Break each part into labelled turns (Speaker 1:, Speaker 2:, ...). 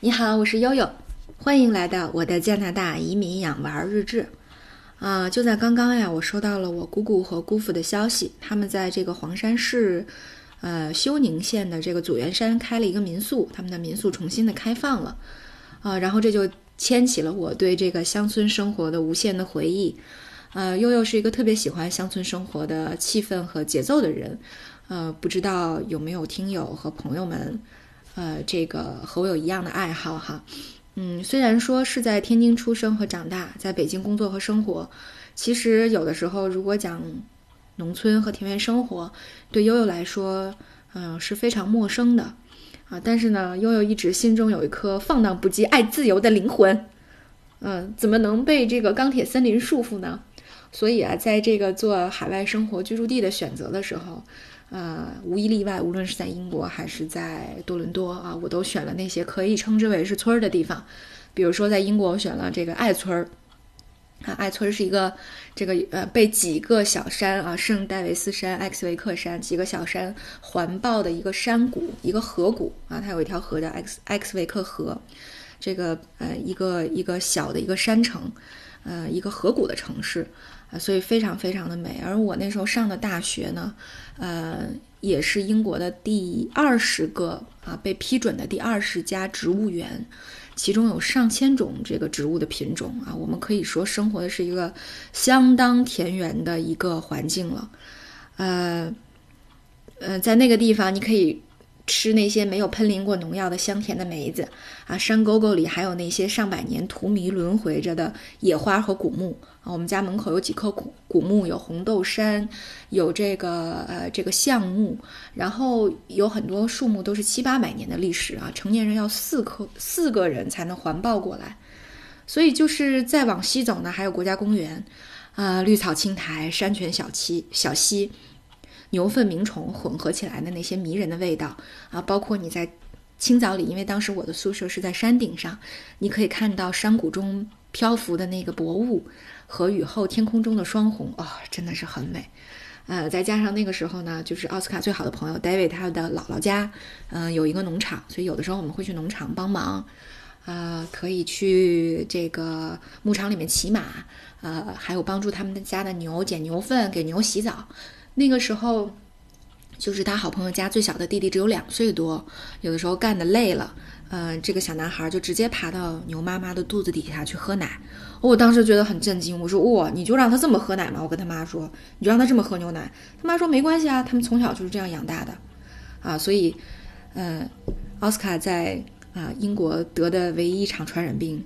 Speaker 1: 你好，我是悠悠，欢迎来到我的加拿大移民养娃日志。啊，就在刚刚呀，我收到了我姑姑和姑父的消息，他们在这个黄山市，呃，休宁县的这个祖元山开了一个民宿，他们的民宿重新的开放了，啊，然后这就牵起了我对这个乡村生活的无限的回忆。呃，悠悠是一个特别喜欢乡村生活的气氛和节奏的人，呃，不知道有没有听友和朋友们。呃，这个和我有一样的爱好哈，嗯，虽然说是在天津出生和长大，在北京工作和生活，其实有的时候如果讲农村和田园生活，对悠悠来说，嗯，是非常陌生的啊。但是呢，悠悠一直心中有一颗放荡不羁、爱自由的灵魂，嗯，怎么能被这个钢铁森林束缚呢？所以啊，在这个做海外生活居住地的选择的时候。呃，无一例外，无论是在英国还是在多伦多啊，我都选了那些可以称之为是村儿的地方。比如说，在英国，我选了这个爱村儿。啊，爱村是一个这个呃被几个小山啊，圣戴维斯山、埃克维克山几个小山环抱的一个山谷，一个河谷啊，它有一条河叫埃克埃克维克河。这个呃一个一个小的一个山城，呃一个河谷的城市。啊，所以非常非常的美。而我那时候上的大学呢，呃，也是英国的第二十个啊被批准的第二十家植物园，其中有上千种这个植物的品种啊。我们可以说生活的是一个相当田园的一个环境了。呃，呃，在那个地方你可以吃那些没有喷淋过农药的香甜的梅子啊，山沟沟里还有那些上百年荼蘼轮回着的野花和古木啊。我们家门口有几棵古古木，有红豆杉，有这个呃这个橡木，然后有很多树木都是七八百年的历史啊，成年人要四棵四个人才能环抱过来。所以就是再往西走呢，还有国家公园，啊，绿草青苔，山泉小溪小溪，牛粪鸣虫混合起来的那些迷人的味道啊，包括你在清早里，因为当时我的宿舍是在山顶上，你可以看到山谷中漂浮的那个薄雾。和雨后天空中的双红啊，真的是很美，呃，再加上那个时候呢，就是奥斯卡最好的朋友 David 他的姥姥家，嗯，有一个农场，所以有的时候我们会去农场帮忙，啊，可以去这个牧场里面骑马，呃，还有帮助他们的家的牛捡牛粪，给牛洗澡。那个时候，就是他好朋友家最小的弟弟只有两岁多，有的时候干的累了。嗯，这个小男孩就直接爬到牛妈妈的肚子底下去喝奶。我当时觉得很震惊，我说：“哇，你就让他这么喝奶吗？”我跟他妈说：“你就让他这么喝牛奶。”他妈说：“没关系啊，他们从小就是这样养大的。”啊，所以，嗯，奥斯卡在啊英国得的唯一一场传染病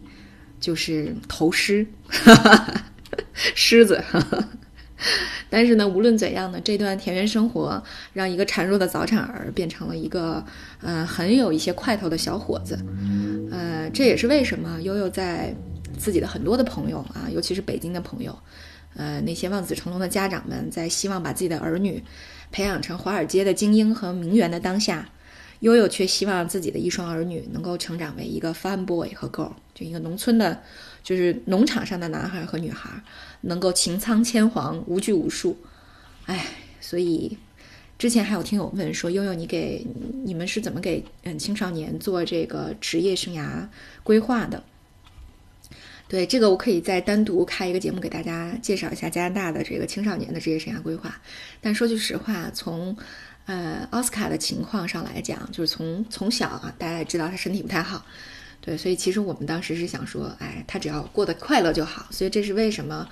Speaker 1: 就是头虱，虱子。但是呢，无论怎样呢，这段田园生活让一个孱弱的早产儿变成了一个，呃，很有一些块头的小伙子。呃，这也是为什么悠悠在自己的很多的朋友啊，尤其是北京的朋友，呃，那些望子成龙的家长们，在希望把自己的儿女培养成华尔街的精英和名媛的当下，悠悠却希望自己的一双儿女能够成长为一个 fun boy 和 girl，就一个农村的。就是农场上的男孩和女孩能够擎苍千黄无拘无束，哎，所以之前还有听友问说，悠悠你给你们是怎么给嗯青少年做这个职业生涯规划的？对这个我可以再单独开一个节目给大家介绍一下加拿大的这个青少年的职业生涯规划。但说句实话，从呃奥斯卡的情况上来讲，就是从从小啊，大家也知道他身体不太好。对，所以其实我们当时是想说，哎，他只要过得快乐就好。所以这是为什么，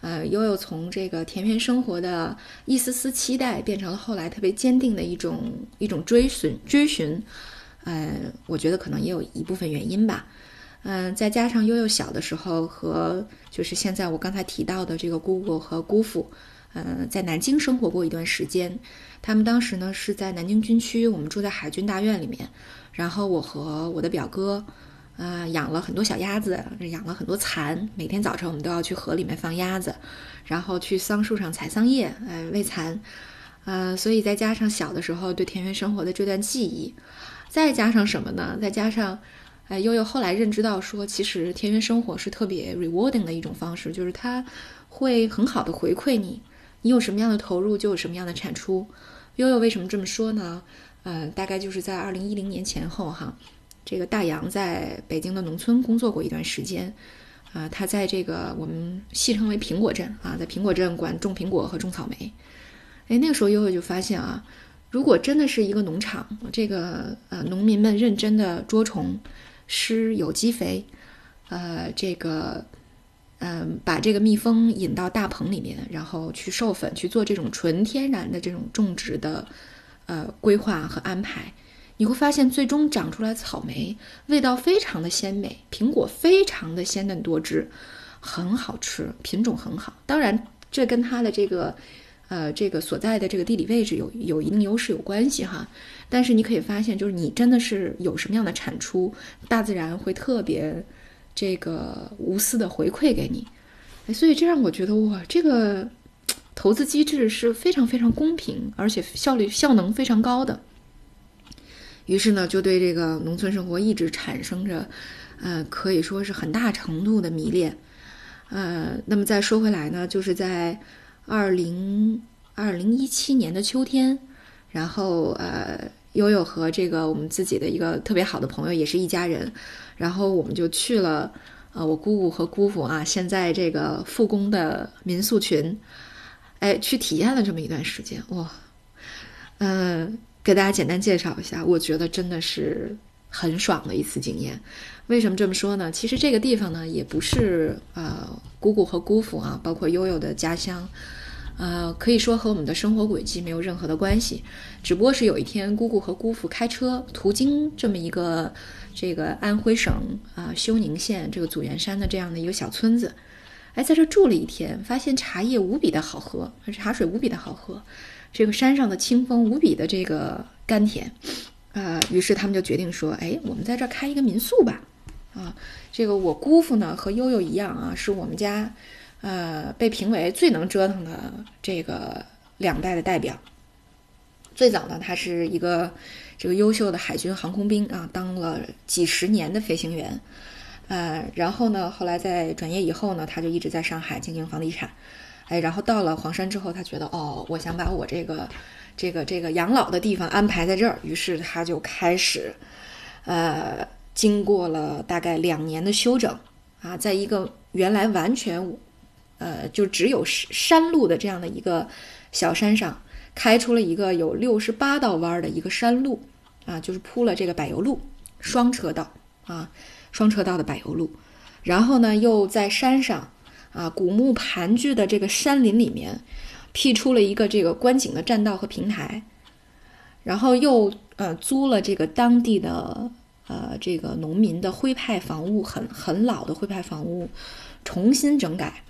Speaker 1: 呃，悠悠从这个田园生活的一丝丝期待，变成了后来特别坚定的一种一种追寻追寻。呃，我觉得可能也有一部分原因吧。嗯，再加上悠悠小的时候和就是现在我刚才提到的这个姑姑和姑父，嗯，在南京生活过一段时间。他们当时呢是在南京军区，我们住在海军大院里面。然后我和我的表哥。呃，养了很多小鸭子，养了很多蚕。每天早晨我们都要去河里面放鸭子，然后去桑树上采桑叶，呃，喂蚕。呃，所以再加上小的时候对田园生活的这段记忆，再加上什么呢？再加上，哎，悠悠后来认知到说，其实田园生活是特别 rewarding 的一种方式，就是它会很好的回馈你，你有什么样的投入就有什么样的产出。悠悠为什么这么说呢？呃，大概就是在二零一零年前后哈。这个大洋在北京的农村工作过一段时间，啊，他在这个我们戏称为苹果镇啊，在苹果镇管种苹果和种草莓。哎，那个时候悠悠就发现啊，如果真的是一个农场，这个呃农民们认真的捉虫、施有机肥，呃，这个。嗯，把这个蜜蜂引到大棚里面，然后去授粉，去做这种纯天然的这种种植的，呃，规划和安排，你会发现最终长出来草莓味道非常的鲜美，苹果非常的鲜嫩多汁，很好吃，品种很好。当然，这跟它的这个，呃，这个所在的这个地理位置有有一定优势有关系哈。但是你可以发现，就是你真的是有什么样的产出，大自然会特别。这个无私的回馈给你，所以这让我觉得哇，这个投资机制是非常非常公平，而且效率效能非常高的。于是呢，就对这个农村生活一直产生着，呃，可以说是很大程度的迷恋。呃，那么再说回来呢，就是在二零二零一七年的秋天，然后呃。悠悠和这个我们自己的一个特别好的朋友也是一家人，然后我们就去了，呃，我姑姑和姑父啊，现在这个复工的民宿群，哎，去体验了这么一段时间，哇，嗯，给大家简单介绍一下，我觉得真的是很爽的一次经验。为什么这么说呢？其实这个地方呢，也不是呃姑姑和姑父啊，包括悠悠的家乡。呃，可以说和我们的生活轨迹没有任何的关系，只不过是有一天姑姑和姑父开车途经这么一个这个安徽省啊休宁县这个祖元山的这样的一个小村子，哎，在这住了一天，发现茶叶无比的好喝，茶水无比的好喝，这个山上的清风无比的这个甘甜，啊，于是他们就决定说，哎，我们在这儿开一个民宿吧，啊，这个我姑父呢和悠悠一样啊，是我们家。呃，被评为最能折腾的这个两代的代表。最早呢，他是一个这个优秀的海军航空兵啊，当了几十年的飞行员。呃，然后呢，后来在转业以后呢，他就一直在上海经营房地产。哎，然后到了黄山之后，他觉得哦，我想把我这个这个这个养老的地方安排在这儿，于是他就开始，呃，经过了大概两年的休整啊，在一个原来完全。呃，就只有山路的这样的一个小山上，开出了一个有六十八道弯的一个山路，啊，就是铺了这个柏油路，双车道啊，双车道的柏油路。然后呢，又在山上啊，古木盘踞的这个山林里面，辟出了一个这个观景的栈道和平台。然后又呃租了这个当地的呃这个农民的徽派房屋，很很老的徽派房屋，重新整改。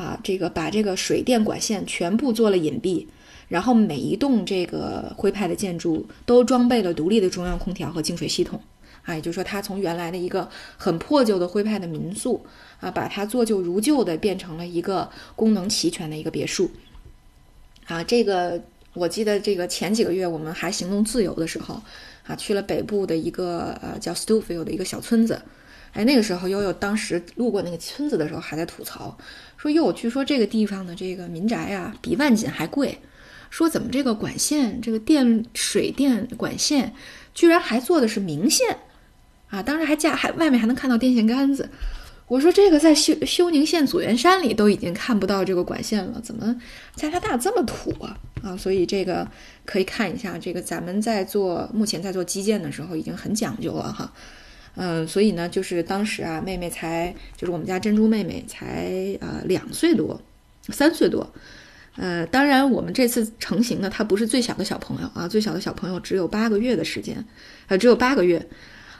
Speaker 1: 啊，这个把这个水电管线全部做了隐蔽，然后每一栋这个徽派的建筑都装备了独立的中央空调和净水系统。啊，也就是说，它从原来的一个很破旧的徽派的民宿啊，把它做旧如旧的变成了一个功能齐全的一个别墅。啊，这个我记得，这个前几个月我们还行动自由的时候，啊，去了北部的一个呃叫 Stowfield 的一个小村子。哎，那个时候悠悠当时路过那个村子的时候，还在吐槽说：“哟，据说这个地方的这个民宅啊，比万锦还贵。说怎么这个管线，这个电水电管线，居然还做的是明线啊！当时还架还外面还能看到电线杆子。我说这个在休休宁县祖元山里都已经看不到这个管线了，怎么加拿大这么土啊？啊，所以这个可以看一下，这个咱们在做目前在做基建的时候已经很讲究了哈。”嗯，所以呢，就是当时啊，妹妹才就是我们家珍珠妹妹才啊两岁多，三岁多。呃，当然我们这次成型呢，她不是最小的小朋友啊，最小的小朋友只有八个月的时间，呃，只有八个月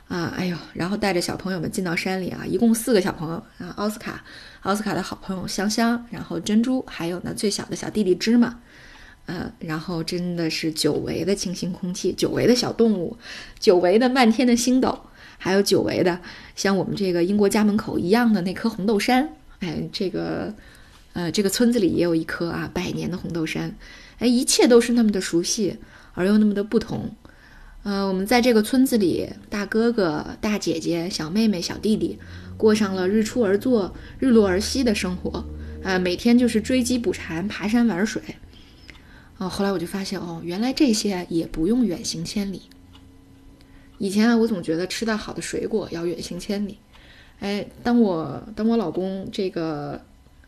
Speaker 1: 啊。哎呦，然后带着小朋友们进到山里啊，一共四个小朋友啊，奥斯卡，奥斯卡的好朋友香香，然后珍珠，还有呢最小的小弟弟芝麻，呃，然后真的是久违的清新空气，久违的小动物，久违的漫天的星斗。还有久违的，像我们这个英国家门口一样的那棵红豆杉，哎，这个，呃，这个村子里也有一棵啊，百年的红豆杉，哎，一切都是那么的熟悉，而又那么的不同。呃，我们在这个村子里，大哥哥、大姐姐、小妹妹、小弟弟，过上了日出而作、日落而息的生活，啊，每天就是追鸡捕蝉、爬山玩水。哦，后来我就发现，哦，原来这些也不用远行千里。以前啊，我总觉得吃到好的水果要远行千里。哎，当我当我老公这个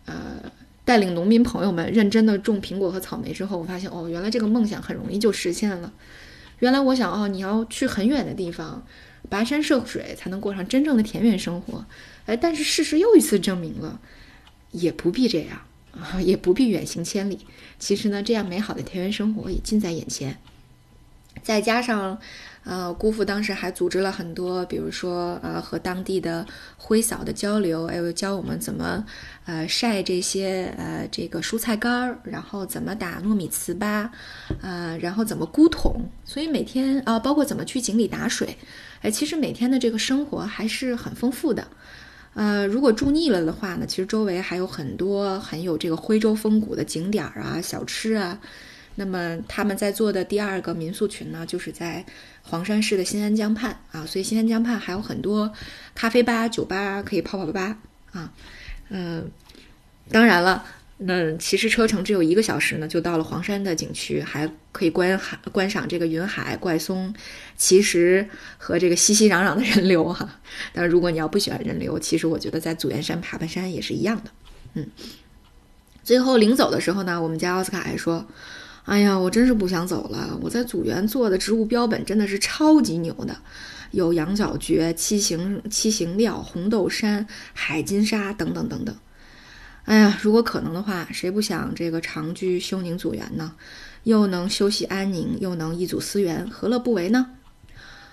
Speaker 1: 呃带领农民朋友们认真的种苹果和草莓之后，我发现哦，原来这个梦想很容易就实现了。原来我想哦，你要去很远的地方，跋山涉水才能过上真正的田园生活。哎，但是事实又一次证明了，也不必这样啊，也不必远行千里。其实呢，这样美好的田园生活也近在眼前。再加上，呃，姑父当时还组织了很多，比如说，呃，和当地的挥嫂的交流，还有教我们怎么，呃，晒这些，呃，这个蔬菜干儿，然后怎么打糯米糍粑，呃，然后怎么箍桶，所以每天，啊，包括怎么去井里打水，哎，其实每天的这个生活还是很丰富的。呃，如果住腻了的话呢，其实周围还有很多很有这个徽州风骨的景点儿啊、小吃啊。那么他们在做的第二个民宿群呢，就是在黄山市的新安江畔啊，所以新安江畔还有很多咖啡吧、酒吧可以泡泡吧啊。嗯，当然了，那其实车程只有一个小时呢，就到了黄山的景区，还可以观海观赏这个云海、怪松、奇石和这个熙熙攘攘的人流哈。但如果你要不喜欢人流，其实我觉得在祖元山爬爬山也是一样的。嗯，最后临走的时候呢，我们家奥斯卡还说。哎呀，我真是不想走了。我在组员做的植物标本真的是超级牛的，有羊角蕨、七形七形料、红豆杉、海金沙等等等等。哎呀，如果可能的话，谁不想这个长居休宁组员呢？又能休息安宁，又能一祖思源，何乐不为呢？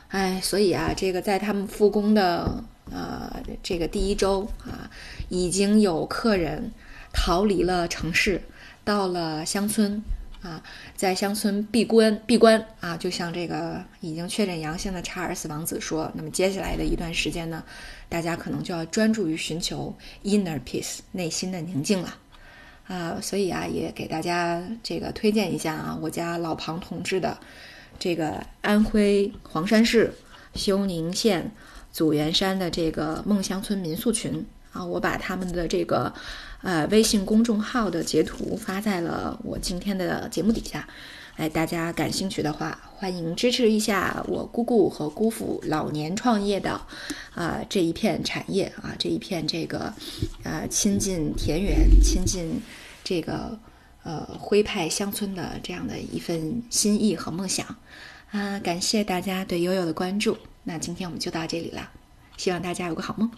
Speaker 1: 哎，所以啊，这个在他们复工的呃这个第一周啊，已经有客人逃离了城市，到了乡村。啊，在乡村闭关闭关啊，就像这个已经确诊阳性的查尔斯王子说，那么接下来的一段时间呢，大家可能就要专注于寻求 inner peace 内心的宁静了啊，所以啊，也给大家这个推荐一下啊，我家老庞同志的这个安徽黄山市休宁县祖源山的这个梦乡村民宿群啊，我把他们的这个。呃，微信公众号的截图发在了我今天的节目底下，哎，大家感兴趣的话，欢迎支持一下我姑姑和姑父老年创业的啊这一片产业啊这一片这个呃亲近田园、亲近这个呃徽派乡村的这样的一份心意和梦想啊！感谢大家对悠悠的关注，那今天我们就到这里了，希望大家有个好梦。